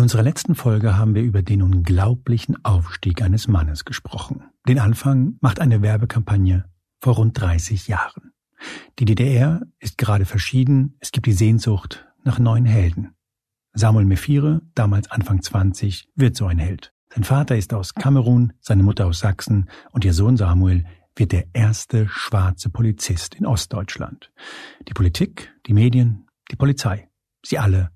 In unserer letzten Folge haben wir über den unglaublichen Aufstieg eines Mannes gesprochen. Den Anfang macht eine Werbekampagne vor rund 30 Jahren. Die DDR ist gerade verschieden, es gibt die Sehnsucht nach neuen Helden. Samuel Mephire, damals Anfang 20, wird so ein Held. Sein Vater ist aus Kamerun, seine Mutter aus Sachsen und ihr Sohn Samuel wird der erste schwarze Polizist in Ostdeutschland. Die Politik, die Medien, die Polizei, sie alle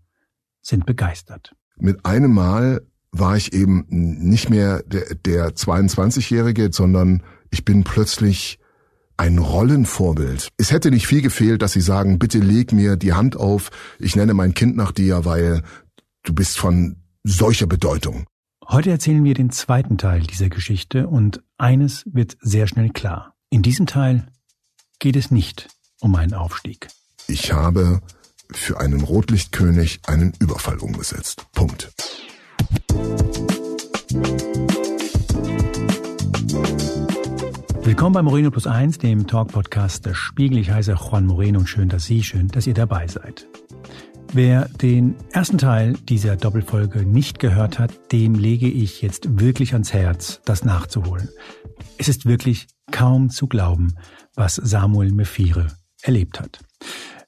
sind begeistert. Mit einem Mal war ich eben nicht mehr der, der 22-Jährige, sondern ich bin plötzlich ein Rollenvorbild. Es hätte nicht viel gefehlt, dass Sie sagen, bitte leg mir die Hand auf, ich nenne mein Kind nach dir, weil du bist von solcher Bedeutung. Heute erzählen wir den zweiten Teil dieser Geschichte und eines wird sehr schnell klar. In diesem Teil geht es nicht um einen Aufstieg. Ich habe für einen Rotlichtkönig einen Überfall umgesetzt. Punkt. Willkommen bei Moreno Plus Eins, dem Talk-Podcast des Spiegel. Ich heiße Juan Moreno und schön, dass Sie, schön, dass ihr dabei seid. Wer den ersten Teil dieser Doppelfolge nicht gehört hat, dem lege ich jetzt wirklich ans Herz, das nachzuholen. Es ist wirklich kaum zu glauben, was Samuel Mephire erlebt hat.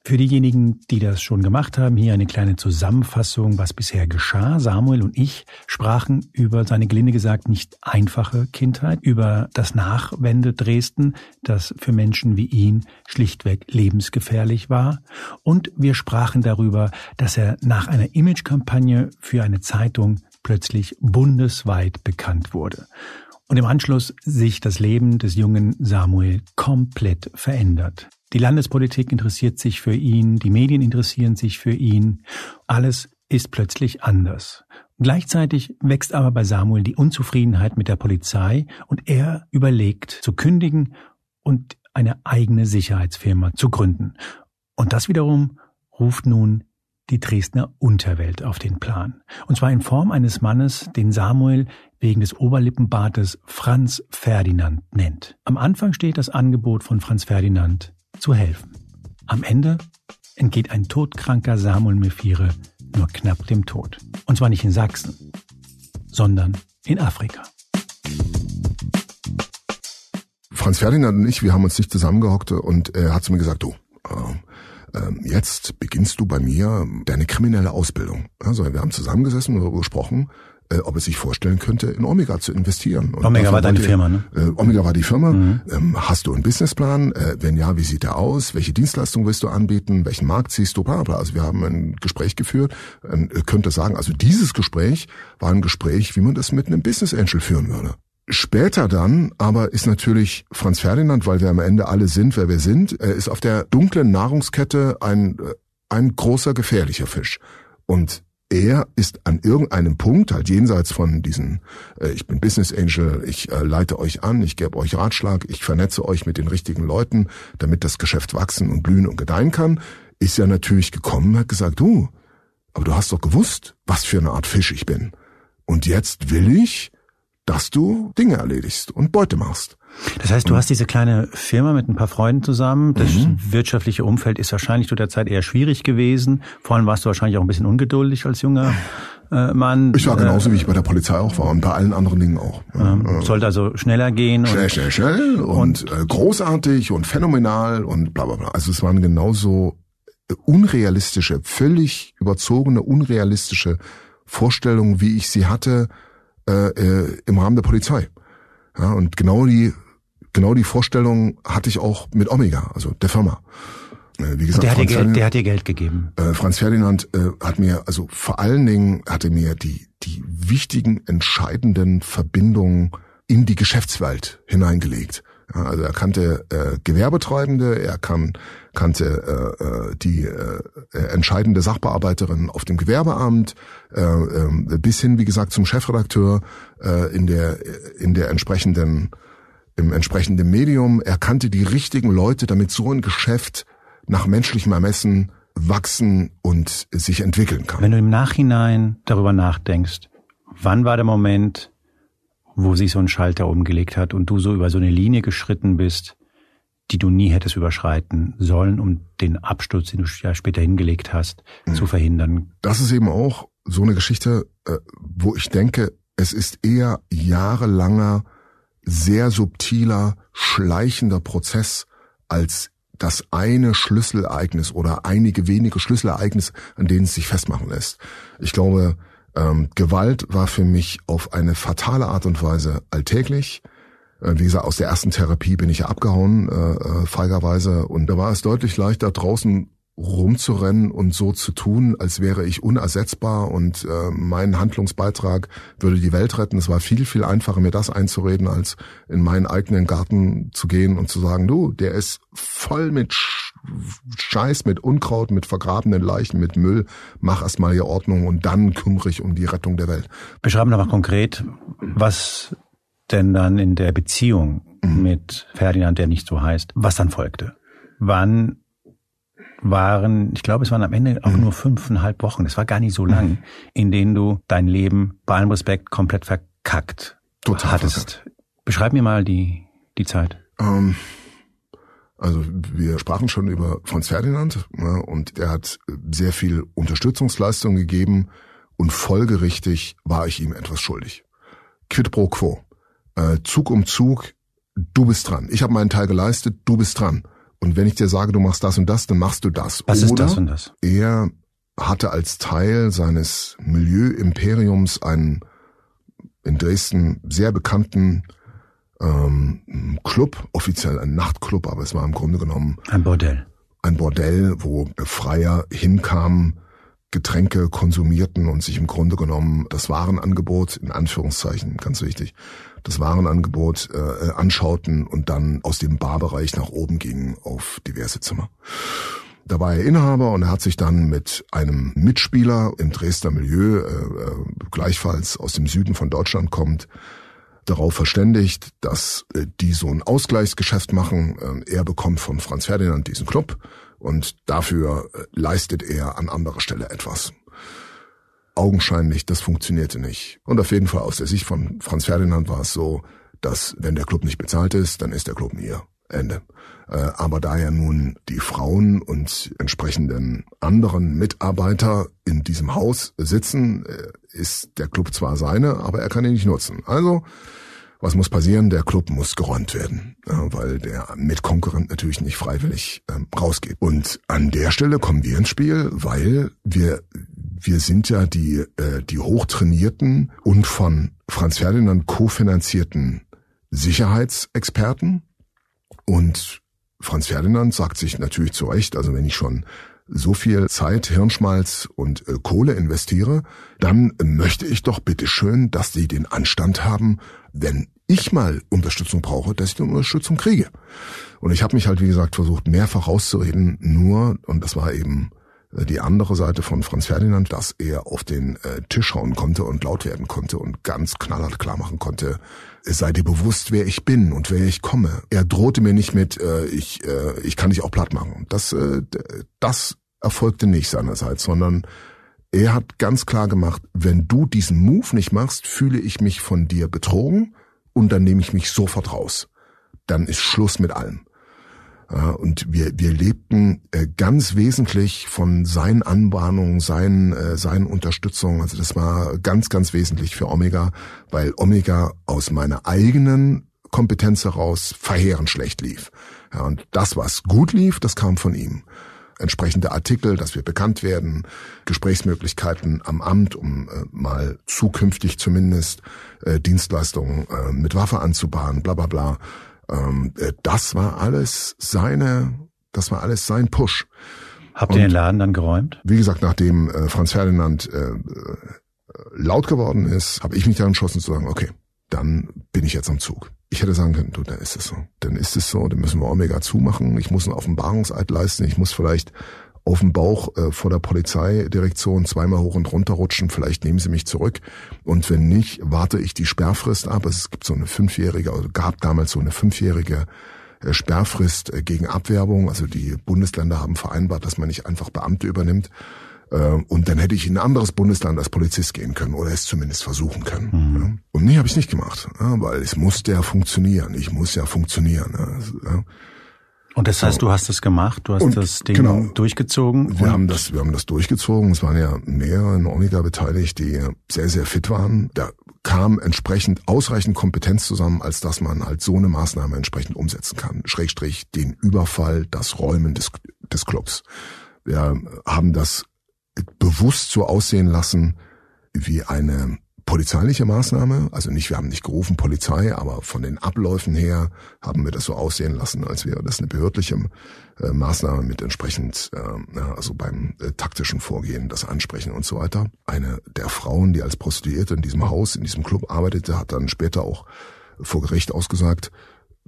Für diejenigen, die das schon gemacht haben, hier eine kleine Zusammenfassung, was bisher geschah. Samuel und ich sprachen über seine gelinde gesagt nicht einfache Kindheit, über das Nachwende Dresden, das für Menschen wie ihn schlichtweg lebensgefährlich war. Und wir sprachen darüber, dass er nach einer Imagekampagne für eine Zeitung plötzlich bundesweit bekannt wurde und im Anschluss sich das Leben des jungen Samuel komplett verändert. Die Landespolitik interessiert sich für ihn, die Medien interessieren sich für ihn. Alles ist plötzlich anders. Gleichzeitig wächst aber bei Samuel die Unzufriedenheit mit der Polizei und er überlegt zu kündigen und eine eigene Sicherheitsfirma zu gründen. Und das wiederum ruft nun die Dresdner Unterwelt auf den Plan. Und zwar in Form eines Mannes, den Samuel wegen des Oberlippenbartes Franz Ferdinand nennt. Am Anfang steht das Angebot von Franz Ferdinand zu helfen. Am Ende entgeht ein todkranker Samuel Mephire nur knapp dem Tod. Und zwar nicht in Sachsen, sondern in Afrika. Franz Ferdinand und ich, wir haben uns nicht zusammengehockt und er hat zu mir gesagt, du, äh, äh, jetzt beginnst du bei mir deine kriminelle Ausbildung. Also wir haben zusammengesessen und darüber gesprochen, äh, ob er sich vorstellen könnte, in Omega zu investieren. Und Omega war deine Firma, ne? Äh, Omega war die Firma. Mhm. Ähm, hast du einen Businessplan? Äh, wenn ja, wie sieht der aus? Welche Dienstleistung willst du anbieten? Welchen Markt siehst du? Bla, bla. Also wir haben ein Gespräch geführt. Ähm, könnte sagen, also dieses Gespräch war ein Gespräch, wie man das mit einem Business Angel führen würde. Später dann aber ist natürlich Franz Ferdinand, weil wir am Ende alle sind, wer wir sind, er ist auf der dunklen Nahrungskette ein, äh, ein großer gefährlicher Fisch. Und er ist an irgendeinem Punkt, halt jenseits von diesen, äh, ich bin Business Angel, ich äh, leite euch an, ich gebe euch Ratschlag, ich vernetze euch mit den richtigen Leuten, damit das Geschäft wachsen und blühen und gedeihen kann, ist ja natürlich gekommen hat gesagt, du, aber du hast doch gewusst, was für eine Art Fisch ich bin. Und jetzt will ich, dass du Dinge erledigst und Beute machst. Das heißt, du hast diese kleine Firma mit ein paar Freunden zusammen. Das mhm. wirtschaftliche Umfeld ist wahrscheinlich zu der Zeit eher schwierig gewesen. Vor allem warst du wahrscheinlich auch ein bisschen ungeduldig als junger äh, Mann. Ich war genauso, äh, wie ich bei der Polizei auch war und bei allen anderen Dingen auch. Ähm, sollte also schneller gehen. Schnell, schnell, schnell und, und äh, großartig und phänomenal und bla bla bla. Also es waren genauso unrealistische, völlig überzogene, unrealistische Vorstellungen, wie ich sie hatte äh, äh, im Rahmen der Polizei. Ja, und genau die genau die Vorstellung hatte ich auch mit Omega, also der Firma. Äh, wie gesagt, der, hat dir Geld, der hat dir Geld gegeben. Äh, Franz Ferdinand äh, hat mir, also vor allen Dingen hatte mir die, die wichtigen, entscheidenden Verbindungen in die Geschäftswelt hineingelegt. Ja, also er kannte äh, Gewerbetreibende, er kann, kannte äh die äh, entscheidende Sachbearbeiterin auf dem Gewerbeamt, äh, äh, bis hin, wie gesagt, zum Chefredakteur äh, in der in der entsprechenden im entsprechenden Medium. Er kannte die richtigen Leute, damit so ein Geschäft nach menschlichem Ermessen wachsen und sich entwickeln kann. Wenn du im Nachhinein darüber nachdenkst, wann war der Moment, wo sich so ein Schalter umgelegt hat und du so über so eine Linie geschritten bist, die du nie hättest überschreiten sollen, um den Absturz, den du ja später hingelegt hast, mhm. zu verhindern? Das ist eben auch so eine Geschichte, äh, wo ich denke, es ist eher jahrelanger, sehr subtiler, schleichender Prozess als das eine Schlüsselereignis oder einige wenige Schlüsselereignisse, an denen es sich festmachen lässt. Ich glaube, ähm, Gewalt war für mich auf eine fatale Art und Weise alltäglich. Äh, wie gesagt, aus der ersten Therapie bin ich ja abgehauen, äh, äh, feigerweise. Und da war es deutlich leichter, draußen rumzurennen und so zu tun, als wäre ich unersetzbar und äh, mein Handlungsbeitrag würde die Welt retten. Es war viel, viel einfacher, mir das einzureden, als in meinen eigenen Garten zu gehen und zu sagen, du, der ist voll mit Scheiß, mit Unkraut, mit vergrabenen Leichen, mit Müll. Mach erst mal hier Ordnung und dann kümmere ich um die Rettung der Welt. Beschreiben wir mal konkret, was denn dann in der Beziehung mhm. mit Ferdinand, der nicht so heißt, was dann folgte. Wann waren, ich glaube, es waren am Ende auch mhm. nur fünfeinhalb Wochen, das war gar nicht so lang, mhm. in denen du dein Leben bei allem Respekt komplett verkackt Total hattest. Verkackt. Beschreib mir mal die, die Zeit. Ähm, also wir sprachen schon über Franz Ferdinand ne, und er hat sehr viel Unterstützungsleistung gegeben und folgerichtig war ich ihm etwas schuldig. Quid pro quo. Äh, Zug um Zug, du bist dran. Ich habe meinen Teil geleistet, du bist dran. Und wenn ich dir sage, du machst das und das, dann machst du das. Was Oder ist das und das? Er hatte als Teil seines Milieu-Imperiums einen in Dresden sehr bekannten ähm, Club, offiziell ein Nachtclub, aber es war im Grunde genommen ein Bordell. Ein Bordell, wo Freier hinkamen, Getränke konsumierten und sich im Grunde genommen das Warenangebot, in Anführungszeichen, ganz wichtig, das Warenangebot äh, anschauten und dann aus dem Barbereich nach oben gingen auf diverse Zimmer. Da war er Inhaber und er hat sich dann mit einem Mitspieler im Dresdner Milieu, äh, äh, gleichfalls aus dem Süden von Deutschland kommt, darauf verständigt, dass äh, die so ein Ausgleichsgeschäft machen. Äh, er bekommt von Franz Ferdinand diesen Club und dafür äh, leistet er an anderer Stelle etwas augenscheinlich, das funktionierte nicht. Und auf jeden Fall aus der Sicht von Franz Ferdinand war es so, dass wenn der Club nicht bezahlt ist, dann ist der Club mir. Ende. Äh, aber da ja nun die Frauen und entsprechenden anderen Mitarbeiter in diesem Haus sitzen, äh, ist der Club zwar seine, aber er kann ihn nicht nutzen. Also was muss passieren? Der Club muss geräumt werden, weil der Mitkonkurrent natürlich nicht freiwillig ähm, rausgeht. Und an der Stelle kommen wir ins Spiel, weil wir wir sind ja die, äh, die hochtrainierten und von Franz Ferdinand kofinanzierten Sicherheitsexperten. Und Franz Ferdinand sagt sich natürlich zu Recht, also wenn ich schon so viel Zeit, Hirnschmalz und äh, Kohle investiere, dann möchte ich doch bitteschön, dass die den Anstand haben, wenn ich mal Unterstützung brauche, dass ich die Unterstützung kriege. Und ich habe mich halt, wie gesagt, versucht, mehrfach rauszureden, nur, und das war eben die andere Seite von Franz Ferdinand, dass er auf den äh, Tisch hauen konnte und laut werden konnte und ganz knallhart klar machen konnte, sei dir bewusst, wer ich bin und wer ich komme. Er drohte mir nicht mit, äh, ich, äh, ich kann dich auch platt machen. Das, äh, das erfolgte nicht seinerseits, sondern er hat ganz klar gemacht, wenn du diesen Move nicht machst, fühle ich mich von dir betrogen und dann nehme ich mich sofort raus. Dann ist Schluss mit allem. Und wir, wir lebten äh, ganz wesentlich von seinen Anbahnungen, seinen, äh, seinen Unterstützungen. Also das war ganz, ganz wesentlich für Omega, weil Omega aus meiner eigenen Kompetenz heraus verheerend schlecht lief. Ja, und das, was gut lief, das kam von ihm. Entsprechende Artikel, dass wir bekannt werden, Gesprächsmöglichkeiten am Amt, um äh, mal zukünftig zumindest äh, Dienstleistungen äh, mit Waffe anzubahnen, bla bla bla. Ähm, äh, das war alles seine, das war alles sein Push. Habt ihr den Laden dann geräumt? Wie gesagt, nachdem äh, Franz Ferdinand äh, äh laut geworden ist, habe ich mich dann entschlossen zu sagen, okay, dann bin ich jetzt am Zug. Ich hätte sagen können, du, dann ist es so. Dann ist es so, dann müssen wir Omega zumachen. Ich muss einen Offenbarungseid leisten. Ich muss vielleicht auf dem Bauch äh, vor der Polizeidirektion zweimal hoch und runter rutschen, vielleicht nehmen sie mich zurück. Und wenn nicht, warte ich die Sperrfrist ab. Es gibt so eine fünfjährige, also gab damals so eine fünfjährige äh, Sperrfrist äh, gegen Abwerbung. Also die Bundesländer haben vereinbart, dass man nicht einfach Beamte übernimmt. Äh, und dann hätte ich in ein anderes Bundesland als Polizist gehen können oder es zumindest versuchen können. Mhm. Und nee, habe ich nicht gemacht, weil es muss ja funktionieren. Ich muss ja funktionieren. Und das heißt, du hast das gemacht, du hast und, das Ding genau, durchgezogen? Wir haben das, wir haben das durchgezogen. Es waren ja mehrere in Omega beteiligt, die sehr, sehr fit waren. Da kam entsprechend ausreichend Kompetenz zusammen, als dass man halt so eine Maßnahme entsprechend umsetzen kann. Schrägstrich den Überfall, das Räumen des, des Clubs. Wir haben das bewusst so aussehen lassen wie eine polizeiliche Maßnahme, also nicht, wir haben nicht gerufen Polizei, aber von den Abläufen her haben wir das so aussehen lassen, als wäre das eine behördliche äh, Maßnahme mit entsprechend, äh, also beim äh, taktischen Vorgehen, das Ansprechen und so weiter. Eine der Frauen, die als Prostituierte in diesem Haus, in diesem Club arbeitete, hat dann später auch vor Gericht ausgesagt,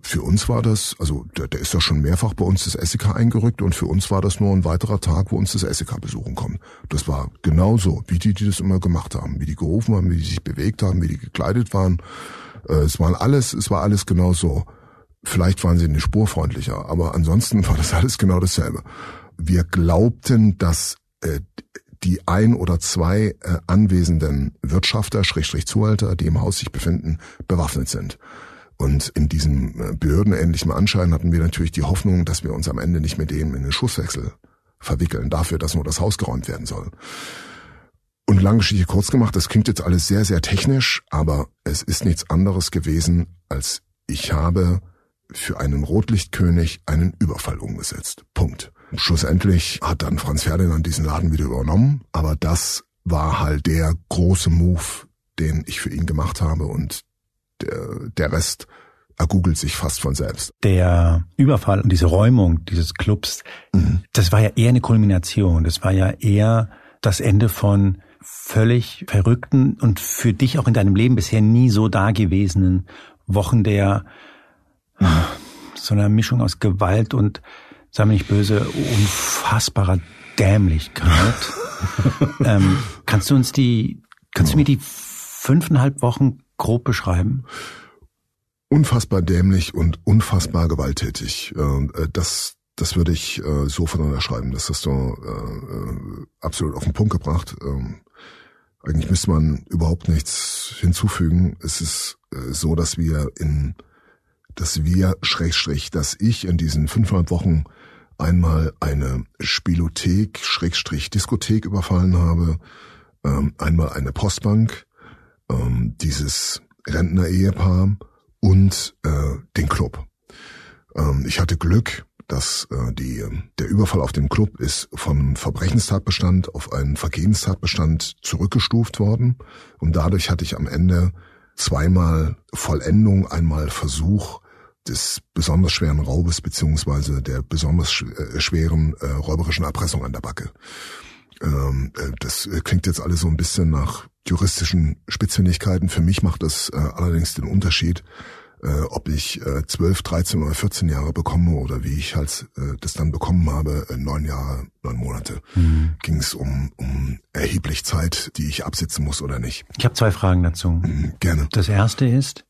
für uns war das, also der, der ist ja schon mehrfach bei uns das SEK eingerückt und für uns war das nur ein weiterer Tag, wo uns das SEK besuchen kommt. Das war genauso, wie die, die das immer gemacht haben, wie die gerufen haben, wie die sich bewegt haben, wie die gekleidet waren. Äh, es war alles, es war alles genauso. Vielleicht waren sie eine Spur freundlicher, aber ansonsten war das alles genau dasselbe. Wir glaubten, dass äh, die ein oder zwei äh, anwesenden Wirtschafter, Schrägstrich Zuhälter, die im Haus sich befinden, bewaffnet sind. Und in diesem äh, behördenähnlichen Anschein hatten wir natürlich die Hoffnung, dass wir uns am Ende nicht mit dem in den Schusswechsel verwickeln, dafür, dass nur das Haus geräumt werden soll. Und lange Geschichte kurz gemacht, das klingt jetzt alles sehr, sehr technisch, aber es ist nichts anderes gewesen, als ich habe für einen Rotlichtkönig einen Überfall umgesetzt. Punkt. Schlussendlich hat dann Franz Ferdinand diesen Laden wieder übernommen, aber das war halt der große Move, den ich für ihn gemacht habe und der, der Rest ergoogelt sich fast von selbst. Der Überfall und diese Räumung dieses Clubs, mhm. das war ja eher eine Kulmination. Das war ja eher das Ende von völlig verrückten und für dich auch in deinem Leben bisher nie so dagewesenen Wochen der mhm. so einer Mischung aus Gewalt und, sei mir nicht böse, unfassbarer Dämlichkeit. ähm, kannst du uns die, kannst du mir die fünfeinhalb Wochen grob beschreiben? Unfassbar dämlich und unfassbar gewalttätig. Äh, das, das würde ich äh, so voneinander schreiben. Das hast du äh, absolut auf den Punkt gebracht. Ähm, eigentlich müsste man überhaupt nichts hinzufügen. Es ist so, dass wir in, dass wir, Schrägstrich, dass ich in diesen fünfeinhalb Wochen einmal eine Spielothek, Schrägstrich, Diskothek überfallen habe, ähm, einmal eine Postbank, ähm, dieses Rentner-Ehepaar und äh, den Club. Ähm, ich hatte Glück, dass äh, die, der Überfall auf den Club ist vom Verbrechenstatbestand auf einen Vergehenstatbestand zurückgestuft worden und dadurch hatte ich am Ende zweimal Vollendung, einmal Versuch des besonders schweren Raubes beziehungsweise der besonders äh, schweren äh, räuberischen Erpressung an der Backe. Ähm, äh, das klingt jetzt alles so ein bisschen nach juristischen Spitzfindigkeiten. Für mich macht das äh, allerdings den Unterschied, äh, ob ich äh, 12, 13 oder 14 Jahre bekomme oder wie ich halt äh, das dann bekommen habe, äh, neun Jahre, neun Monate. Mhm. Ging es um, um erheblich Zeit, die ich absitzen muss oder nicht. Ich habe zwei Fragen dazu. Mhm, gerne. Das erste ist,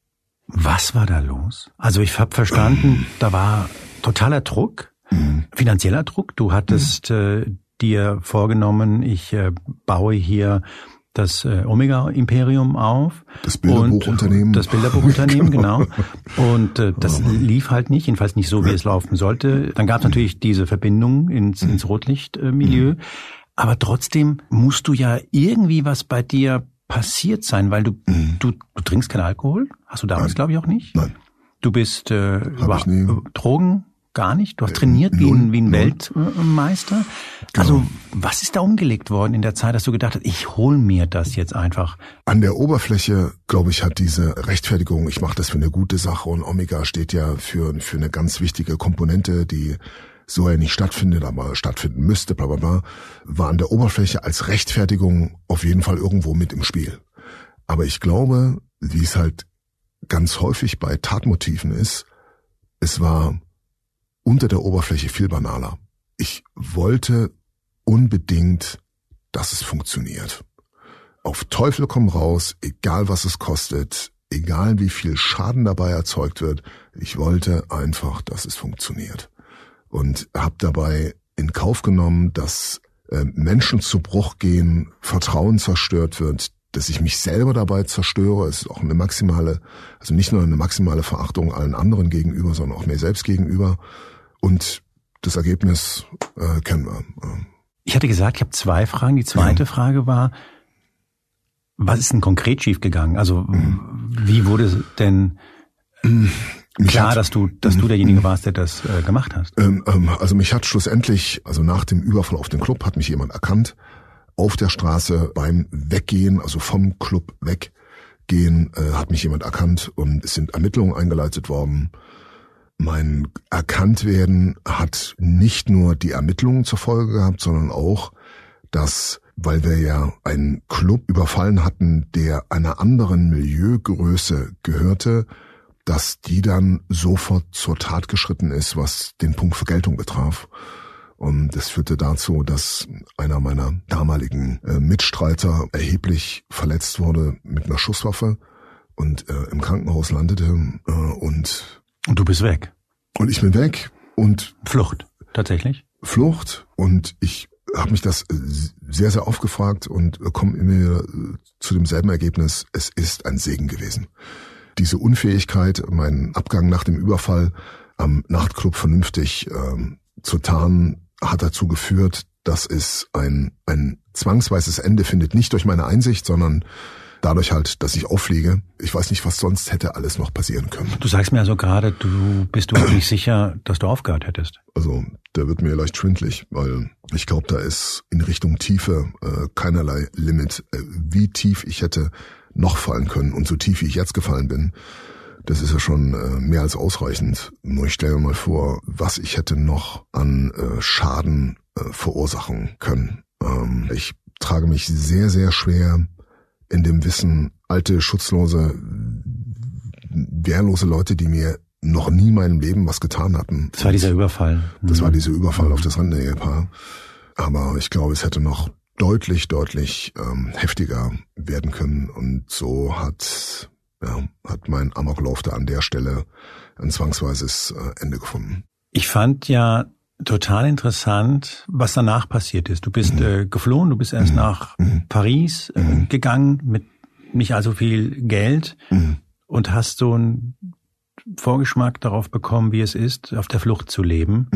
was war da los? Also ich habe verstanden, da war totaler Druck, mhm. finanzieller Druck. Du hattest äh, dir vorgenommen, ich äh, baue hier das äh, Omega-Imperium auf. Das Bilderbuchunternehmen. Das Bilderbuchunternehmen, genau. Und äh, das oh lief halt nicht, jedenfalls nicht so, wie es laufen sollte. Dann gab es natürlich diese Verbindung ins, ins Rotlichtmilieu. Aber trotzdem musst du ja irgendwie was bei dir passiert sein, weil du, mhm. du, du trinkst keinen Alkohol. Hast du damals, glaube ich, auch nicht? Nein. Du bist äh, über Drogen gar nicht? Du hast trainiert wie ein, wie ein Weltmeister. Genau. Also was ist da umgelegt worden in der Zeit, dass du gedacht hast, ich hol mir das jetzt einfach? An der Oberfläche, glaube ich, hat diese Rechtfertigung, ich mache das für eine gute Sache und Omega steht ja für, für eine ganz wichtige Komponente, die so ja nicht stattfindet, aber stattfinden müsste, bla bla bla, war an der Oberfläche als Rechtfertigung auf jeden Fall irgendwo mit im Spiel. Aber ich glaube, wie es halt ganz häufig bei Tatmotiven ist, es war unter der Oberfläche viel banaler. Ich wollte unbedingt, dass es funktioniert. Auf Teufel komm raus, egal was es kostet, egal wie viel Schaden dabei erzeugt wird, ich wollte einfach, dass es funktioniert. Und habe dabei in Kauf genommen, dass äh, Menschen zu Bruch gehen, Vertrauen zerstört wird, dass ich mich selber dabei zerstöre, ist auch eine maximale, also nicht nur eine maximale Verachtung allen anderen gegenüber, sondern auch mir selbst gegenüber Und das Ergebnis äh, kennen wir. Ich hatte gesagt, ich habe zwei Fragen. Die zweite ja. Frage war, was ist denn konkret schiefgegangen? Also mhm. wie wurde denn mhm. klar, hat, dass du, dass du derjenige mhm. warst, der das äh, gemacht hast? Ähm, ähm, also mich hat schlussendlich, also nach dem Überfall auf den Club, hat mich jemand erkannt auf der Straße beim Weggehen, also vom Club weggehen, äh, hat mich jemand erkannt und es sind Ermittlungen eingeleitet worden. Mein Erkanntwerden hat nicht nur die Ermittlungen zur Folge gehabt, sondern auch, dass, weil wir ja einen Club überfallen hatten, der einer anderen Milieugröße gehörte, dass die dann sofort zur Tat geschritten ist, was den Punkt Vergeltung betraf. Und das führte dazu, dass einer meiner damaligen äh, Mitstreiter erheblich verletzt wurde mit einer Schusswaffe und äh, im Krankenhaus landete äh, und und du bist weg. Und ich bin weg und Flucht tatsächlich. Flucht und ich habe mich das äh, sehr sehr aufgefragt und komme mir äh, zu demselben Ergebnis. Es ist ein Segen gewesen. Diese Unfähigkeit, meinen Abgang nach dem Überfall am Nachtclub vernünftig ähm, zu tarnen, hat dazu geführt, dass es ein, ein zwangsweises Ende findet, nicht durch meine Einsicht, sondern dadurch halt, dass ich auffliege. Ich weiß nicht, was sonst hätte alles noch passieren können. Du sagst mir also gerade, du bist du nicht sicher, dass du aufgehört hättest. Also, der wird mir leicht schwindlig, weil ich glaube, da ist in Richtung Tiefe äh, keinerlei Limit, äh, wie tief ich hätte noch fallen können und so tief wie ich jetzt gefallen bin. Das ist ja schon äh, mehr als ausreichend. Nur ich stelle mir mal vor, was ich hätte noch an äh, Schaden äh, verursachen können. Ähm, ich trage mich sehr, sehr schwer in dem Wissen, alte, schutzlose, wehrlose Leute, die mir noch nie in meinem Leben was getan hatten. Das war dieser Überfall. Das mhm. war dieser Überfall auf das Rentner-Ehepaar. Aber ich glaube, es hätte noch deutlich, deutlich ähm, heftiger werden können. Und so hat ja, hat mein Amoklauf da an der Stelle ein zwangsweises äh, Ende gefunden. Ich fand ja total interessant, was danach passiert ist. Du bist mhm. äh, geflohen, du bist erst mhm. nach mhm. Paris äh, gegangen mit nicht allzu viel Geld und hast so einen Vorgeschmack darauf bekommen, wie es ist, auf der Flucht zu leben.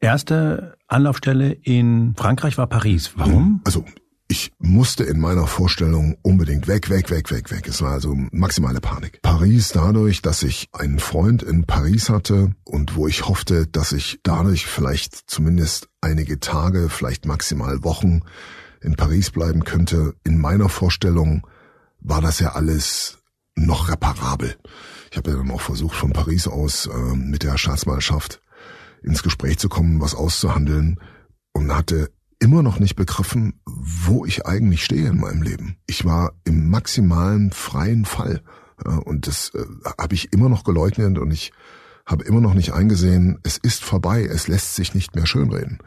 Erste Anlaufstelle in Frankreich war Paris. Warum? Also ich musste in meiner Vorstellung unbedingt weg, weg, weg, weg, weg. Es war also maximale Panik. Paris dadurch, dass ich einen Freund in Paris hatte und wo ich hoffte, dass ich dadurch vielleicht zumindest einige Tage, vielleicht maximal Wochen in Paris bleiben könnte. In meiner Vorstellung war das ja alles noch reparabel. Ich habe ja dann auch versucht, von Paris aus äh, mit der Staatsmannschaft ins Gespräch zu kommen, was auszuhandeln und hatte immer noch nicht begriffen, wo ich eigentlich stehe in meinem Leben. Ich war im maximalen freien Fall. Und das äh, habe ich immer noch geleugnet und ich habe immer noch nicht eingesehen, es ist vorbei, es lässt sich nicht mehr schönreden.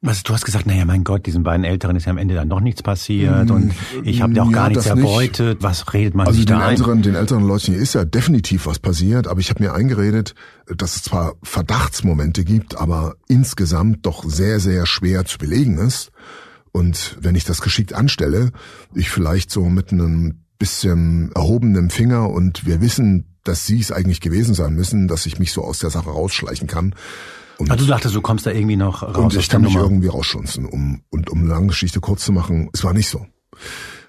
Was, du hast gesagt, naja, mein Gott, diesen beiden Älteren ist ja am Ende dann doch nichts passiert und ich habe ja auch gar nichts erbeutet. Nicht. Was redet man also sich den da älteren, Den älteren Leuten ist ja definitiv was passiert, aber ich habe mir eingeredet, dass es zwar Verdachtsmomente gibt, aber insgesamt doch sehr, sehr schwer zu belegen ist. Und wenn ich das geschickt anstelle, ich vielleicht so mit einem bisschen erhobenem Finger und wir wissen, dass sie es eigentlich gewesen sein müssen, dass ich mich so aus der Sache rausschleichen kann, und also du dachtest, du kommst da irgendwie noch raus und ich kann mich irgendwie rausschunzen. Um, und um eine lange Geschichte kurz zu machen, es war nicht so.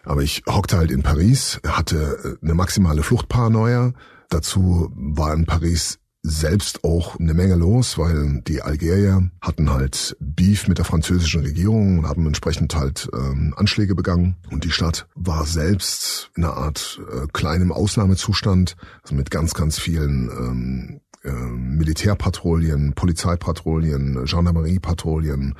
Aber ich hockte halt in Paris, hatte eine maximale Fluchtparanoia. Dazu war in Paris selbst auch eine Menge los, weil die Algerier hatten halt Beef mit der französischen Regierung und haben entsprechend halt ähm, Anschläge begangen. Und die Stadt war selbst in einer Art äh, kleinem Ausnahmezustand, also mit ganz, ganz vielen ähm, äh, Militärpatrouillen, Polizeipatrouillen, Gendarmeriepatrouillen,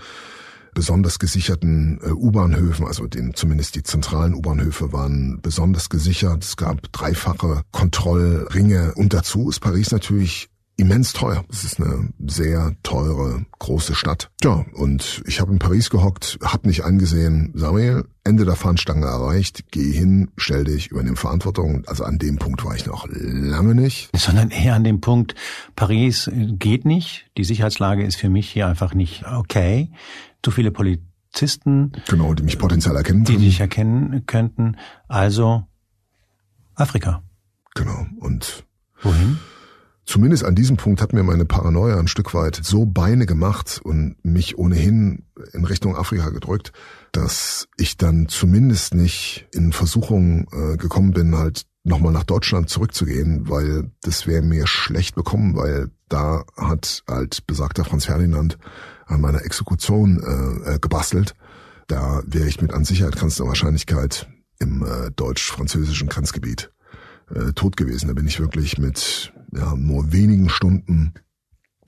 besonders gesicherten äh, U-Bahnhöfen, also den, zumindest die zentralen U-Bahnhöfe waren besonders gesichert. Es gab dreifache Kontrollringe und dazu ist Paris natürlich immens teuer. Es ist eine sehr teure, große Stadt. Ja, und ich habe in Paris gehockt, habe nicht angesehen, Samuel, Ende der Fahnenstange erreicht, geh hin, stell dich, übernimm Verantwortung. Also an dem Punkt war ich noch lange nicht. Sondern eher an dem Punkt, Paris geht nicht, die Sicherheitslage ist für mich hier einfach nicht okay. Zu viele Polizisten. Genau, die mich potenziell erkennen können. Die dich erkennen könnten. Also Afrika. Genau, und Wohin? Zumindest an diesem Punkt hat mir meine Paranoia ein Stück weit so Beine gemacht und mich ohnehin in Richtung Afrika gedrückt, dass ich dann zumindest nicht in Versuchung äh, gekommen bin, halt nochmal nach Deutschland zurückzugehen, weil das wäre mir schlecht bekommen, weil da hat halt besagter Franz Ferdinand an meiner Exekution äh, äh, gebastelt. Da wäre ich mit an Sicherheit grenzender Wahrscheinlichkeit im äh, deutsch-französischen Grenzgebiet äh, tot gewesen. Da bin ich wirklich mit ja, nur wenigen Stunden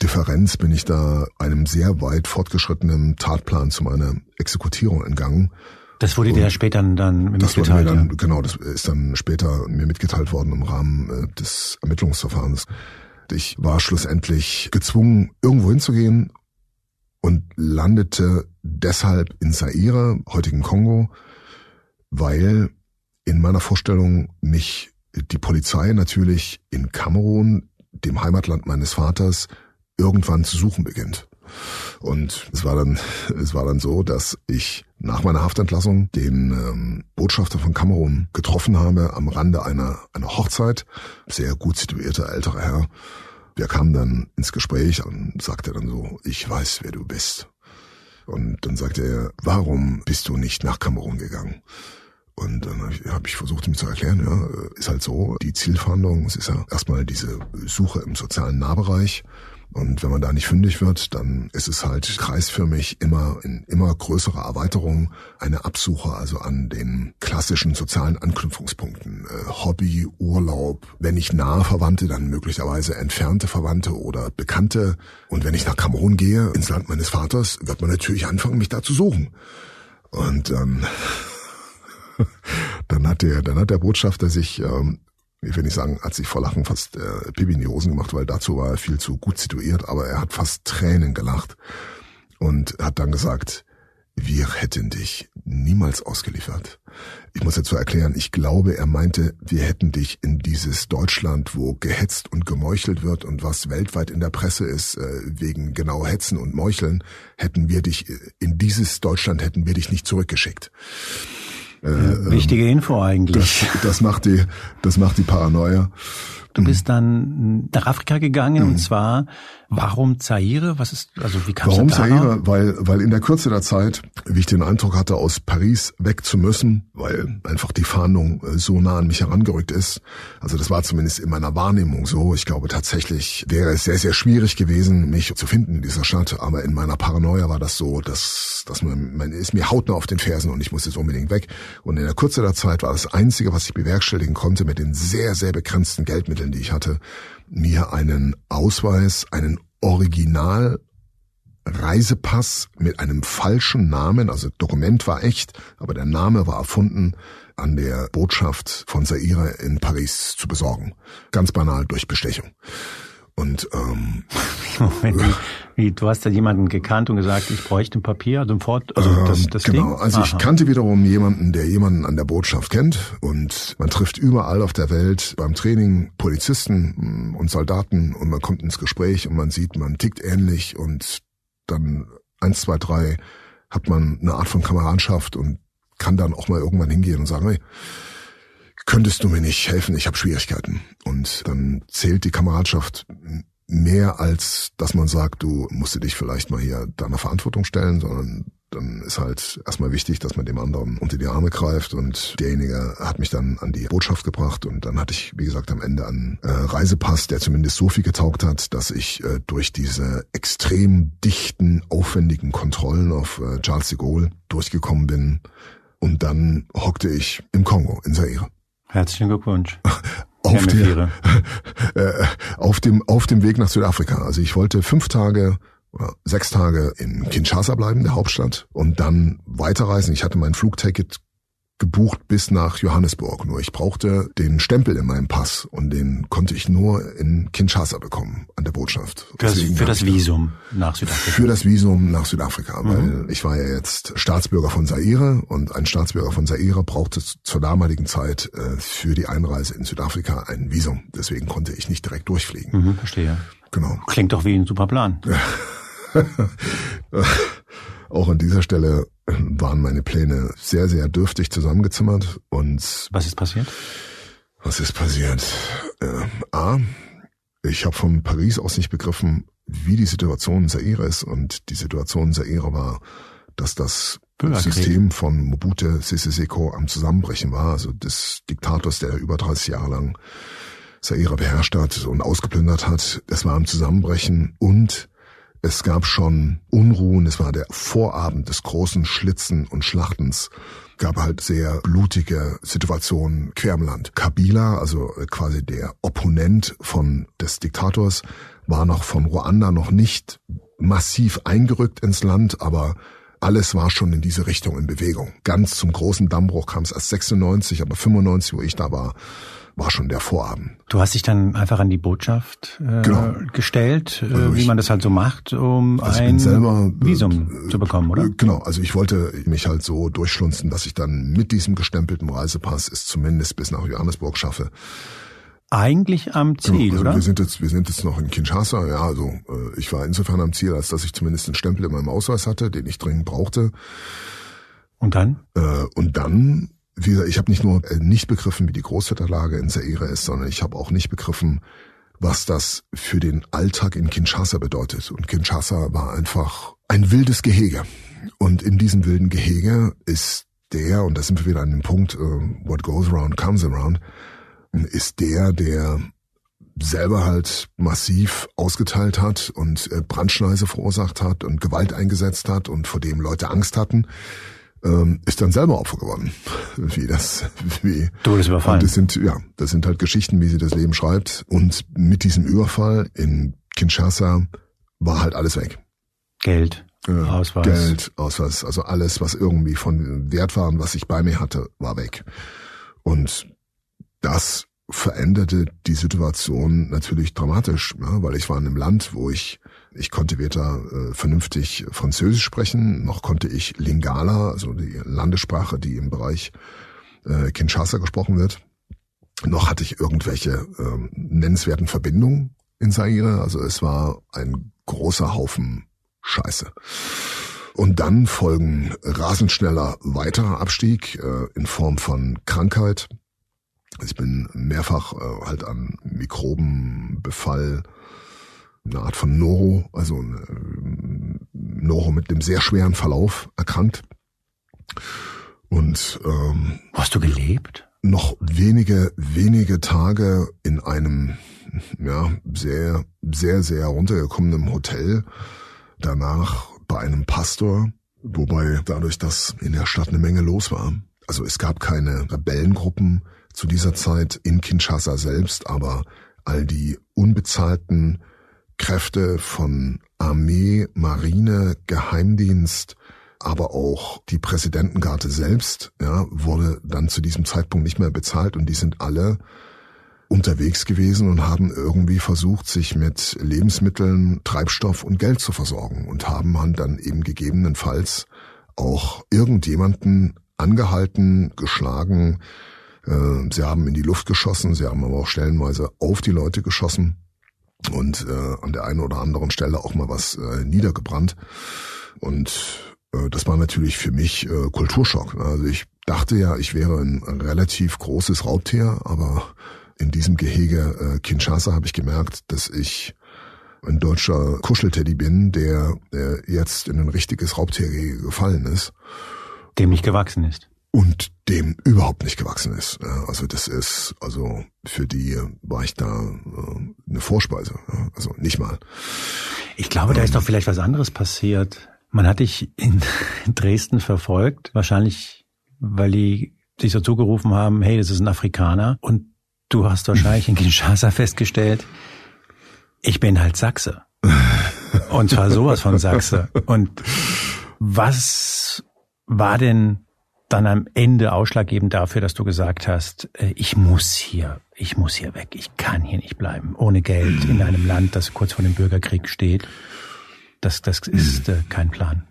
Differenz bin ich da einem sehr weit fortgeschrittenen Tatplan zu meiner Exekutierung entgangen. Das wurde dir ja später dann mitgeteilt. Dann, ja. Genau, das ist dann später mir mitgeteilt worden im Rahmen äh, des Ermittlungsverfahrens. Ich war schlussendlich gezwungen, irgendwo hinzugehen und landete deshalb in Zaire, heutigen Kongo, weil in meiner Vorstellung mich die Polizei natürlich in Kamerun, dem Heimatland meines Vaters, irgendwann zu suchen beginnt. Und es war dann, es war dann so, dass ich nach meiner Haftentlassung den ähm, Botschafter von Kamerun getroffen habe am Rande einer, einer Hochzeit. Sehr gut situierter älterer Herr. Wir kamen dann ins Gespräch und sagte dann so, ich weiß, wer du bist. Und dann sagte er, warum bist du nicht nach Kamerun gegangen? Und dann habe ich, hab ich versucht, ihm zu erklären, ja, ist halt so, die Zielverhandlung, es ist ja erstmal diese Suche im sozialen Nahbereich. Und wenn man da nicht fündig wird, dann ist es halt kreisförmig immer in immer größerer Erweiterung eine Absuche, also an den klassischen sozialen Anknüpfungspunkten. Äh, Hobby, Urlaub, wenn nicht nahe Verwandte, dann möglicherweise entfernte Verwandte oder Bekannte. Und wenn ich nach Kamerun gehe, ins Land meines Vaters, wird man natürlich anfangen, mich da zu suchen. Und ähm, dann hat der, dann hat der Botschafter sich ähm, ich will nicht sagen, hat sich vor Lachen fast äh, Pipi in die Hosen gemacht, weil dazu war er viel zu gut situiert, aber er hat fast Tränen gelacht und hat dann gesagt, wir hätten dich niemals ausgeliefert. Ich muss dazu erklären, ich glaube, er meinte, wir hätten dich in dieses Deutschland, wo gehetzt und gemeuchelt wird und was weltweit in der Presse ist, äh, wegen genau Hetzen und Meucheln, hätten wir dich, äh, in dieses Deutschland hätten wir dich nicht zurückgeschickt. Äh, Wichtige Info eigentlich. Das, das macht die, das macht die Paranoia. Du bist dann nach Afrika gegangen mhm. und zwar Warum Zaire? Was ist, also wie kam Warum Zaire? Weil, weil in der Kürze der Zeit, wie ich den Eindruck hatte, aus Paris weg zu müssen, weil einfach die Fahndung äh, so nah an mich herangerückt ist. Also das war zumindest in meiner Wahrnehmung so. Ich glaube tatsächlich wäre es sehr, sehr schwierig gewesen, mich zu finden in dieser Stadt. Aber in meiner Paranoia war das so, dass, dass man, man ist mir hautnah auf den Fersen und ich musste jetzt unbedingt weg. Und in der Kürze der Zeit war das Einzige, was ich bewerkstelligen konnte mit den sehr, sehr begrenzten Geldmitteln, die ich hatte, mir einen Ausweis, einen Original Reisepass mit einem falschen Namen, also Dokument war echt, aber der Name war erfunden, an der Botschaft von Zaire in Paris zu besorgen. Ganz banal durch Bestechung. Und ähm, Moment, wie, du hast da jemanden gekannt und gesagt, ich bräuchte ein Papier, sofort, also ähm, das, das Genau, Ding? also Aha. ich kannte wiederum jemanden, der jemanden an der Botschaft kennt und man trifft überall auf der Welt beim Training Polizisten mm, und Soldaten und man kommt ins Gespräch und man sieht, man tickt ähnlich und dann eins, zwei, drei hat man eine Art von Kameradschaft und kann dann auch mal irgendwann hingehen und sagen, hey, könntest du mir nicht helfen, ich habe Schwierigkeiten. Und dann zählt die Kameradschaft mehr als, dass man sagt, du musst dich vielleicht mal hier deiner Verantwortung stellen, sondern dann ist halt erstmal wichtig, dass man dem anderen unter die Arme greift und derjenige hat mich dann an die Botschaft gebracht und dann hatte ich, wie gesagt, am Ende einen äh, Reisepass, der zumindest so viel getaugt hat, dass ich äh, durch diese extrem dichten, aufwendigen Kontrollen auf äh, Charles de Gaulle durchgekommen bin und dann hockte ich im Kongo, in Zaire. Herzlichen Glückwunsch. auf, der, äh, auf, dem, auf dem Weg nach Südafrika. Also ich wollte fünf Tage sechs Tage in Kinshasa bleiben, der Hauptstadt, und dann weiterreisen. Ich hatte mein Flugticket gebucht bis nach Johannesburg. Nur ich brauchte den Stempel in meinem Pass und den konnte ich nur in Kinshasa bekommen, an der Botschaft. Für das, für das Visum nach Südafrika? Für das Visum nach Südafrika, mhm. weil ich war ja jetzt Staatsbürger von Zaire und ein Staatsbürger von Zaire brauchte zur damaligen Zeit äh, für die Einreise in Südafrika ein Visum. Deswegen konnte ich nicht direkt durchfliegen. Mhm, verstehe. Genau. Klingt doch wie ein super Plan. Auch an dieser Stelle waren meine Pläne sehr, sehr dürftig zusammengezimmert und was ist passiert? Was ist passiert? Äh, A, Ich habe von Paris aus nicht begriffen, wie die Situation in Zaire ist. Und die Situation in Zaire war, dass das System von Mobutu Sese Seko am Zusammenbrechen war, also des Diktators, der über 30 Jahre lang Zaire beherrscht hat und ausgeplündert hat. Es war am Zusammenbrechen und es gab schon Unruhen. Es war der Vorabend des großen Schlitzen und Schlachtens gab halt sehr blutige Situationen quer im Land. Kabila, also quasi der Opponent von des Diktators, war noch von Ruanda noch nicht massiv eingerückt ins Land, aber alles war schon in diese Richtung in Bewegung. Ganz zum großen Dammbruch kam es erst 96, aber 95, wo ich da war, war schon der Vorabend. Du hast dich dann einfach an die Botschaft äh, genau. gestellt, äh, also wie man das halt so macht, um also ein selber, äh, Visum äh, zu bekommen, oder? Genau, also ich wollte mich halt so durchschlunzen, dass ich dann mit diesem gestempelten Reisepass es zumindest bis nach Johannesburg schaffe eigentlich am genau, Ziel, genau, also oder? Wir sind jetzt, wir sind jetzt noch in Kinshasa. Ja, also äh, ich war insofern am Ziel, als dass ich zumindest einen Stempel in meinem Ausweis hatte, den ich dringend brauchte. Und dann? Äh, und dann, wie gesagt, ich habe nicht nur äh, nicht begriffen, wie die Großwetterlage in Zaire ist, sondern ich habe auch nicht begriffen, was das für den Alltag in Kinshasa bedeutet. Und Kinshasa war einfach ein wildes Gehege. Und in diesem wilden Gehege ist der, und da sind wir wieder an dem Punkt, uh, what goes around comes around, ist der, der selber halt massiv ausgeteilt hat und äh, Brandschneise verursacht hat und Gewalt eingesetzt hat und vor dem Leute Angst hatten, ähm, ist dann selber Opfer geworden. Wie das, wie. Todesüberfall. Und das sind, ja, das sind halt Geschichten, wie sie das Leben schreibt. Und mit diesem Überfall in Kinshasa war halt alles weg. Geld. Äh, Ausweis. Geld, Ausweis, also alles, was irgendwie von Wert war und was ich bei mir hatte, war weg. Und das veränderte die Situation natürlich dramatisch, ja, weil ich war in einem Land, wo ich ich konnte weder äh, vernünftig Französisch sprechen, noch konnte ich Lingala, also die Landessprache, die im Bereich äh, Kinshasa gesprochen wird, noch hatte ich irgendwelche äh, nennenswerten Verbindungen in Zaire. Also es war ein großer Haufen Scheiße. Und dann folgen rasend schneller weiterer Abstieg äh, in Form von Krankheit, ich bin mehrfach äh, halt an Mikrobenbefall, eine Art von Noro, also äh, Noro mit einem sehr schweren Verlauf erkrankt. Und ähm, hast du gelebt? Noch wenige, wenige Tage in einem ja sehr, sehr, sehr runtergekommenen Hotel. Danach bei einem Pastor, wobei dadurch, dass in der Stadt eine Menge los war. Also es gab keine Rebellengruppen, zu dieser Zeit in Kinshasa selbst, aber all die unbezahlten Kräfte von Armee, Marine, Geheimdienst, aber auch die Präsidentengarde selbst, ja, wurde dann zu diesem Zeitpunkt nicht mehr bezahlt und die sind alle unterwegs gewesen und haben irgendwie versucht, sich mit Lebensmitteln, Treibstoff und Geld zu versorgen und haben dann eben gegebenenfalls auch irgendjemanden angehalten, geschlagen, äh, sie haben in die Luft geschossen, sie haben aber auch stellenweise auf die Leute geschossen und äh, an der einen oder anderen Stelle auch mal was äh, niedergebrannt. Und äh, das war natürlich für mich äh, Kulturschock. Also ich dachte ja, ich wäre ein relativ großes Raubtier, aber in diesem Gehege äh, Kinshasa habe ich gemerkt, dass ich ein deutscher Kuschelteddy bin, der, der jetzt in ein richtiges Raubtiergehege gefallen ist. Dem nicht gewachsen ist und dem überhaupt nicht gewachsen ist. Also das ist, also für die war ich da äh, eine Vorspeise, also nicht mal. Ich glaube, da ist doch vielleicht was anderes passiert. Man hat dich in Dresden verfolgt, wahrscheinlich, weil die sich so zugerufen haben, hey, das ist ein Afrikaner. Und du hast wahrscheinlich in Kinshasa festgestellt, ich bin halt Sachse. Und zwar sowas von Sachse. Und was war denn dann am Ende ausschlaggebend dafür, dass du gesagt hast, äh, ich muss hier, ich muss hier weg, ich kann hier nicht bleiben, ohne Geld in einem Land, das kurz vor dem Bürgerkrieg steht. Das, das ist äh, kein Plan.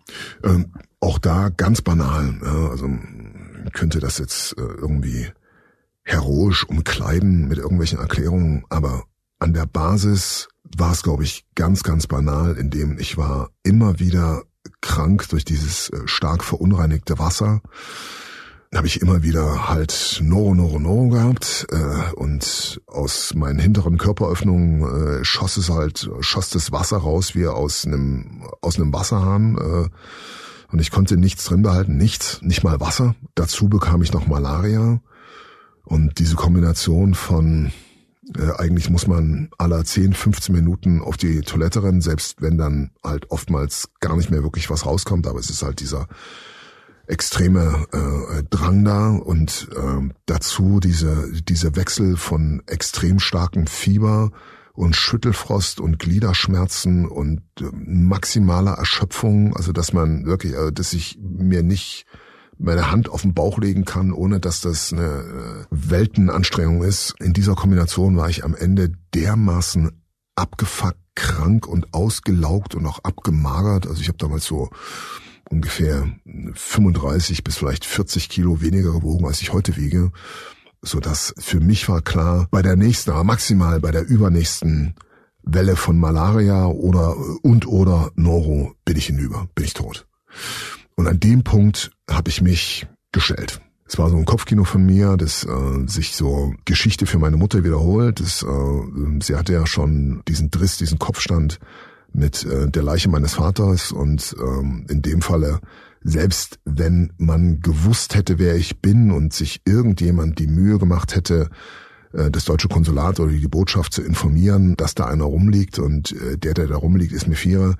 Ähm, auch da ganz banal. Ja, also könnte das jetzt äh, irgendwie heroisch umkleiden mit irgendwelchen Erklärungen, aber an der Basis war es, glaube ich, ganz, ganz banal, indem ich war immer wieder krank durch dieses äh, stark verunreinigte Wasser. habe ich immer wieder halt Noro, Noro, Noro gehabt äh, und aus meinen hinteren Körperöffnungen äh, schoss es halt, schoss das Wasser raus wie aus einem aus einem Wasserhahn äh, und ich konnte nichts drin behalten, nichts, nicht mal Wasser. Dazu bekam ich noch Malaria und diese Kombination von äh, eigentlich muss man aller 10, 15 Minuten auf die Toilette rennen, selbst wenn dann halt oftmals gar nicht mehr wirklich was rauskommt, aber es ist halt dieser extreme äh, Drang da. Und äh, dazu diese, diese Wechsel von extrem starkem Fieber und Schüttelfrost und Gliederschmerzen und äh, maximaler Erschöpfung, also dass man wirklich, äh, dass ich mir nicht meine Hand auf den Bauch legen kann, ohne dass das eine äh, Weltenanstrengung ist. In dieser Kombination war ich am Ende dermaßen abgefuckt, krank und ausgelaugt und auch abgemagert. Also ich habe damals so ungefähr 35 bis vielleicht 40 Kilo weniger gewogen, als ich heute wiege, so dass für mich war klar, bei der nächsten, aber maximal bei der übernächsten Welle von Malaria oder und oder Noro bin ich hinüber, bin ich tot. Und an dem Punkt habe ich mich gestellt. Es war so ein Kopfkino von mir, das äh, sich so Geschichte für meine Mutter wiederholt. Das, äh, sie hatte ja schon diesen Driss, diesen Kopfstand mit äh, der Leiche meines Vaters und ähm, in dem Falle selbst wenn man gewusst hätte, wer ich bin und sich irgendjemand die Mühe gemacht hätte, äh, das deutsche Konsulat oder die Botschaft zu informieren, dass da einer rumliegt und äh, der, der da rumliegt, ist Mefira,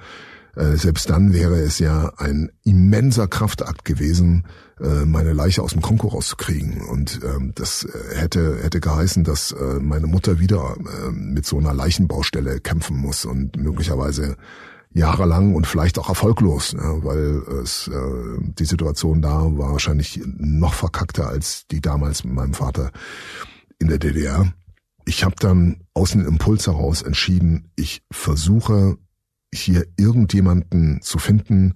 äh, selbst dann wäre es ja ein immenser Kraftakt gewesen, äh, meine Leiche aus dem Kongo rauszukriegen. Und ähm, das äh, hätte, hätte geheißen, dass meine Mutter wieder mit so einer Leichenbaustelle kämpfen muss und möglicherweise jahrelang und vielleicht auch erfolglos, weil es die Situation da war wahrscheinlich noch verkackter als die damals mit meinem Vater in der DDR. Ich habe dann aus dem Impuls heraus entschieden, ich versuche hier irgendjemanden zu finden,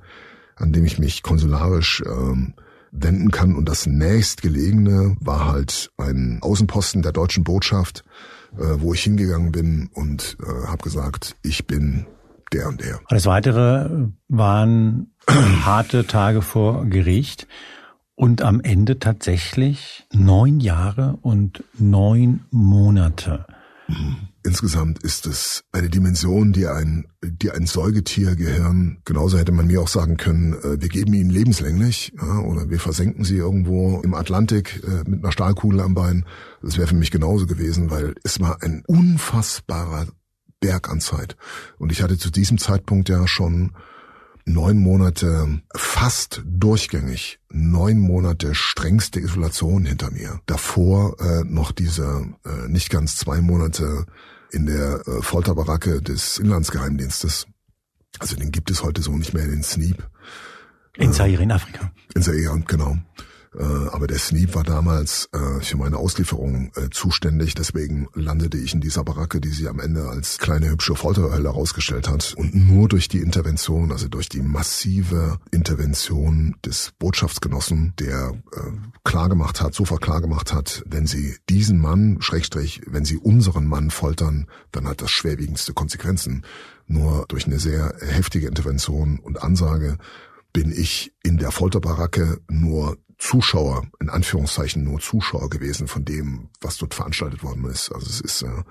an dem ich mich konsularisch ähm, wenden kann. Und das nächstgelegene war halt ein Außenposten der deutschen Botschaft, äh, wo ich hingegangen bin und äh, habe gesagt, ich bin der und der. Alles Weitere waren harte Tage vor Gericht und am Ende tatsächlich neun Jahre und neun Monate. Mhm. Insgesamt ist es eine Dimension, die ein, die ein Säugetiergehirn, genauso hätte man mir auch sagen können, äh, wir geben ihnen lebenslänglich ja, oder wir versenken sie irgendwo im Atlantik äh, mit einer Stahlkugel am Bein. Das wäre für mich genauso gewesen, weil es war ein unfassbarer Berg an Zeit. Und ich hatte zu diesem Zeitpunkt ja schon neun Monate fast durchgängig, neun Monate strengste Isolation hinter mir. Davor äh, noch diese äh, nicht ganz zwei Monate in der äh, Folterbaracke des Inlandsgeheimdienstes. Also den gibt es heute so nicht mehr, den Sneep. In Zaire in Afrika. In Zaire, genau. Äh, aber der Sneep war damals äh, für meine Auslieferung äh, zuständig. Deswegen landete ich in dieser Baracke, die sie am Ende als kleine hübsche Folterhölle herausgestellt hat. Und nur durch die Intervention, also durch die massive Intervention des Botschaftsgenossen, der klargemacht hat, sofort klargemacht hat, wenn sie diesen Mann, Schrägstrich, wenn sie unseren Mann foltern, dann hat das schwerwiegendste Konsequenzen. Nur durch eine sehr heftige Intervention und Ansage bin ich in der Folterbaracke nur Zuschauer, in Anführungszeichen nur Zuschauer gewesen von dem, was dort veranstaltet worden ist. Also es ist, äh,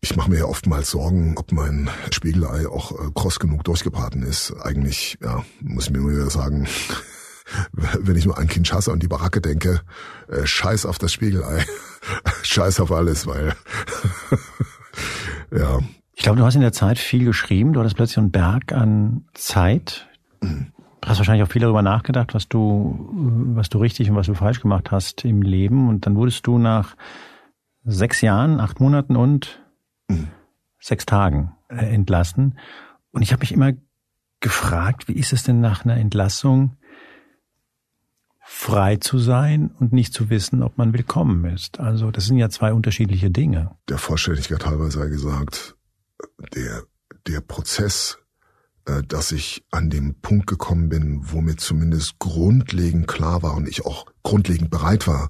ich mache mir ja oftmals Sorgen, ob mein Spiegelei auch äh, kross genug durchgebraten ist. Eigentlich, ja, muss ich mir nur wieder sagen, wenn ich nur an Kinshasa und die Baracke denke, äh, scheiß auf das Spiegelei, scheiß auf alles, weil, ja. Ich glaube, du hast in der Zeit viel geschrieben, du hattest plötzlich einen Berg an Zeit. Mhm. Du hast wahrscheinlich auch viel darüber nachgedacht, was du, was du richtig und was du falsch gemacht hast im Leben. Und dann wurdest du nach sechs Jahren, acht Monaten und mhm. sechs Tagen äh, entlassen. Und ich habe mich immer gefragt, wie ist es denn nach einer Entlassung, frei zu sein und nicht zu wissen, ob man willkommen ist. Also das sind ja zwei unterschiedliche Dinge. Der Vollständigkeit halber sei gesagt, der, der Prozess dass ich an dem Punkt gekommen bin, wo mir zumindest grundlegend klar war und ich auch grundlegend bereit war,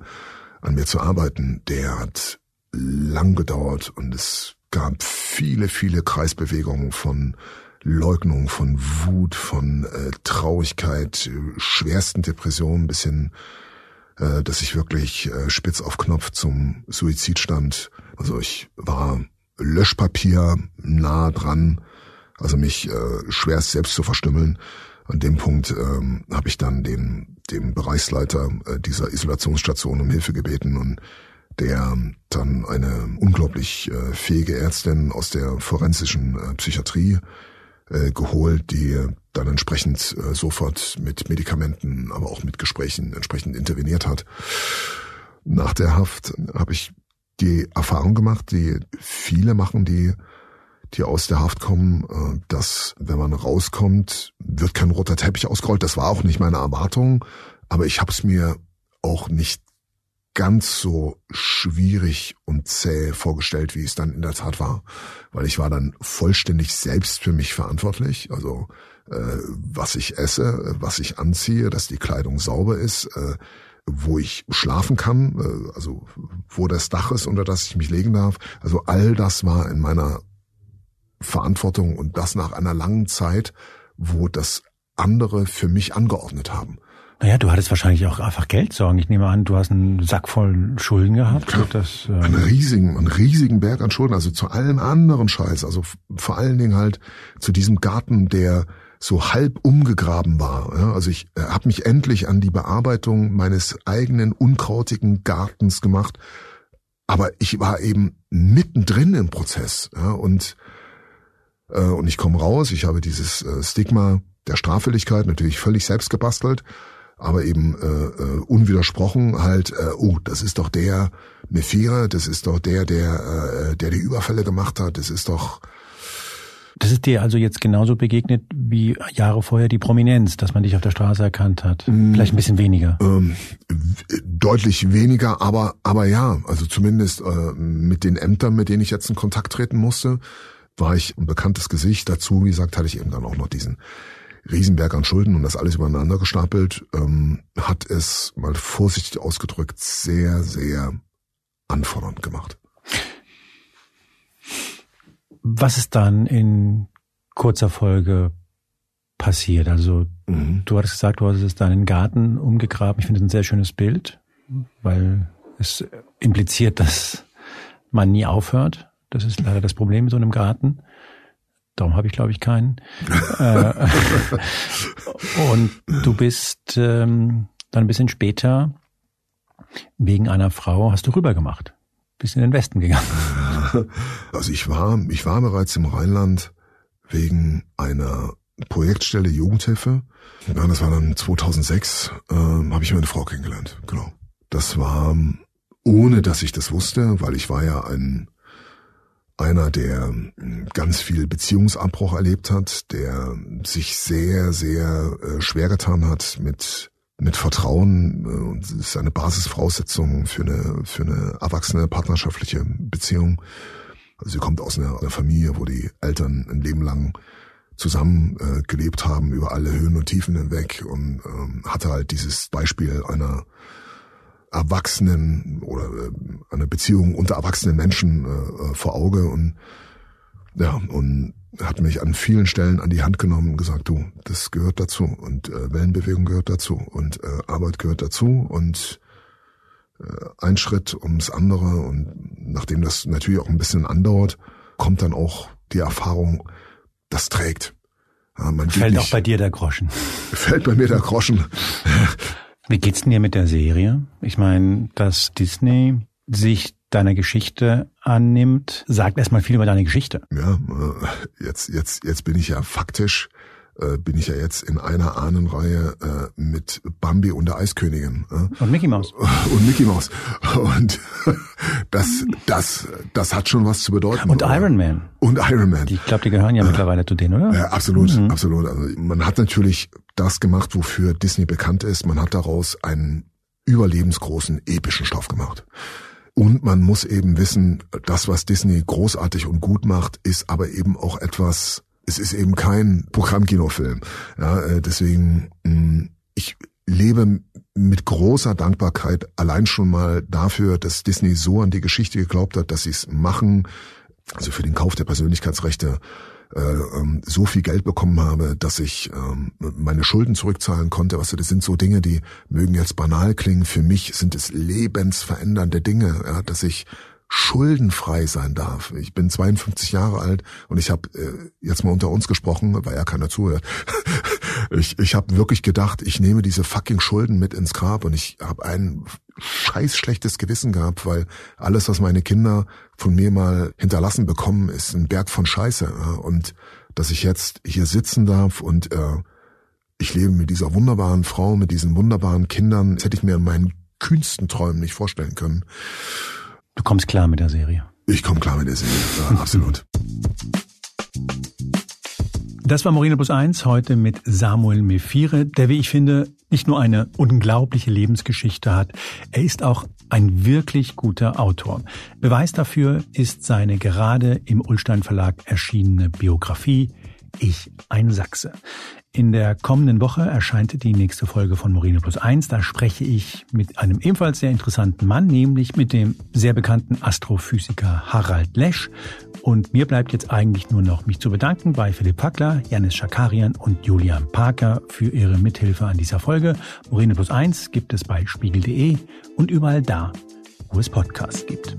an mir zu arbeiten, der hat lang gedauert und es gab viele, viele Kreisbewegungen von Leugnung, von Wut, von äh, Traurigkeit, schwersten Depressionen bis hin, äh, dass ich wirklich äh, spitz auf Knopf zum Suizid stand. Also ich war Löschpapier nah dran, also mich äh, schwerst selbst zu verstümmeln. An dem Punkt ähm, habe ich dann den, dem Bereichsleiter äh, dieser Isolationsstation um Hilfe gebeten und der dann eine unglaublich äh, fähige Ärztin aus der forensischen äh, Psychiatrie äh, geholt, die dann entsprechend äh, sofort mit Medikamenten, aber auch mit Gesprächen entsprechend interveniert hat. Nach der Haft habe ich die Erfahrung gemacht, die viele machen, die die aus der Haft kommen, äh, dass wenn man rauskommt, wird kein roter Teppich ausgerollt. Das war auch nicht meine Erwartung, aber ich habe es mir auch nicht ganz so schwierig und zäh vorgestellt, wie es dann in der Tat war, weil ich war dann vollständig selbst für mich verantwortlich, also äh, was ich esse, was ich anziehe, dass die Kleidung sauber ist, äh, wo ich schlafen kann, äh, also wo das Dach ist, unter das ich mich legen darf. Also all das war in meiner Verantwortung und das nach einer langen Zeit, wo das andere für mich angeordnet haben. Naja, du hattest wahrscheinlich auch einfach Geldsorgen. Ich nehme an, du hast einen Sack voll Schulden gehabt. Das, ähm einen riesigen, einen riesigen Berg an Schulden, also zu allem anderen Scheiß. Also vor allen Dingen halt zu diesem Garten, der so halb umgegraben war. Also ich äh, habe mich endlich an die Bearbeitung meines eigenen unkrautigen Gartens gemacht, aber ich war eben mittendrin im Prozess ja, und äh, und ich komme raus. Ich habe dieses äh, Stigma der Straffälligkeit natürlich völlig selbst gebastelt, aber eben äh, äh, unwidersprochen halt. Äh, oh, das ist doch der Mephira, das ist doch der, der äh, der die Überfälle gemacht hat. Das ist doch das ist dir also jetzt genauso begegnet wie Jahre vorher die Prominenz, dass man dich auf der Straße erkannt hat. Vielleicht ein bisschen weniger. Ähm, deutlich weniger, aber aber ja, also zumindest äh, mit den Ämtern, mit denen ich jetzt in Kontakt treten musste, war ich ein bekanntes Gesicht. Dazu, wie gesagt, hatte ich eben dann auch noch diesen Riesenberg an Schulden und das alles übereinander gestapelt, ähm, hat es mal vorsichtig ausgedrückt sehr, sehr anfordernd gemacht. Was ist dann in kurzer Folge passiert? Also mhm. du hattest gesagt, du hast deinen Garten umgegraben. Ich finde das ein sehr schönes Bild, weil es impliziert, dass man nie aufhört. Das ist leider das Problem mit so einem Garten. Darum habe ich, glaube ich, keinen. Äh, und du bist ähm, dann ein bisschen später wegen einer Frau hast du rübergemacht. Bist in den Westen gegangen. Also ich war, ich war bereits im Rheinland wegen einer Projektstelle Jugendhilfe. Ja, das war dann 2006, ähm, habe ich meine Frau kennengelernt. Genau. Das war ohne, dass ich das wusste, weil ich war ja ein einer, der hm, ganz viel Beziehungsabbruch erlebt hat, der sich sehr, sehr äh, schwer getan hat mit mit Vertrauen äh, und ist eine Basisvoraussetzung für eine für eine erwachsene partnerschaftliche Beziehung. Also sie kommt aus einer, einer Familie, wo die Eltern ein Leben lang zusammen äh, gelebt haben über alle Höhen und Tiefen hinweg und ähm, hatte halt dieses Beispiel einer Erwachsenen oder äh, eine Beziehung unter erwachsenen Menschen äh, äh, vor Auge und ja und hat mich an vielen Stellen an die Hand genommen und gesagt, du, das gehört dazu und äh, Wellenbewegung gehört dazu und äh, Arbeit gehört dazu und äh, ein Schritt ums andere und nachdem das natürlich auch ein bisschen andauert, kommt dann auch die Erfahrung, das trägt. Ja, fällt auch bei dir der Groschen. Fällt bei mir der Groschen. Wie geht's denn dir mit der Serie? Ich meine, dass Disney sich deiner Geschichte annimmt, sagt erstmal viel über deine Geschichte. Ja, äh, jetzt, jetzt, jetzt bin ich ja faktisch äh, bin ich ja jetzt in einer Ahnenreihe äh, mit Bambi und der Eiskönigin. Äh? Und Mickey Mouse. Und Mickey Mouse. Und das, das, das hat schon was zu bedeuten. Und Iron Man. Und Iron Man. Ich glaube, die gehören ja mittlerweile zu denen, oder? Ja, absolut, mhm. absolut. Also man hat natürlich das gemacht, wofür Disney bekannt ist. Man hat daraus einen überlebensgroßen, epischen Stoff gemacht. Und man muss eben wissen, das, was Disney großartig und gut macht, ist aber eben auch etwas, es ist eben kein Programmkinofilm. Ja, äh, deswegen, mm, ich lebe mit großer Dankbarkeit allein schon mal dafür, dass Disney so an die Geschichte geglaubt hat, dass sie es machen, also für den Kauf der Persönlichkeitsrechte so viel Geld bekommen habe, dass ich ähm, meine Schulden zurückzahlen konnte. Was das sind so Dinge, die mögen jetzt banal klingen. Für mich sind es lebensverändernde Dinge, ja, dass ich schuldenfrei sein darf. Ich bin 52 Jahre alt und ich habe äh, jetzt mal unter uns gesprochen, weil ja keiner zuhört. ich ich habe wirklich gedacht, ich nehme diese fucking Schulden mit ins Grab und ich habe ein scheiß schlechtes Gewissen gehabt, weil alles, was meine Kinder von mir mal hinterlassen bekommen, ist ein Berg von Scheiße. Und dass ich jetzt hier sitzen darf und äh, ich lebe mit dieser wunderbaren Frau, mit diesen wunderbaren Kindern, das hätte ich mir in meinen kühnsten Träumen nicht vorstellen können. Du kommst klar mit der Serie. Ich komme klar mit der Serie, ja, absolut. Das war Moreno Plus 1 heute mit Samuel Mefire, der, wie ich finde, nicht nur eine unglaubliche Lebensgeschichte hat, er ist auch ein wirklich guter Autor. Beweis dafür ist seine gerade im Ullstein Verlag erschienene Biografie Ich ein Sachse. In der kommenden Woche erscheint die nächste Folge von Moreno Plus 1. Da spreche ich mit einem ebenfalls sehr interessanten Mann, nämlich mit dem sehr bekannten Astrophysiker Harald Lesch. Und mir bleibt jetzt eigentlich nur noch mich zu bedanken bei Philipp Packler, Janis Schakarian und Julian Parker für ihre Mithilfe an dieser Folge. Moreno Plus 1 gibt es bei spiegel.de und überall da, wo es Podcasts gibt.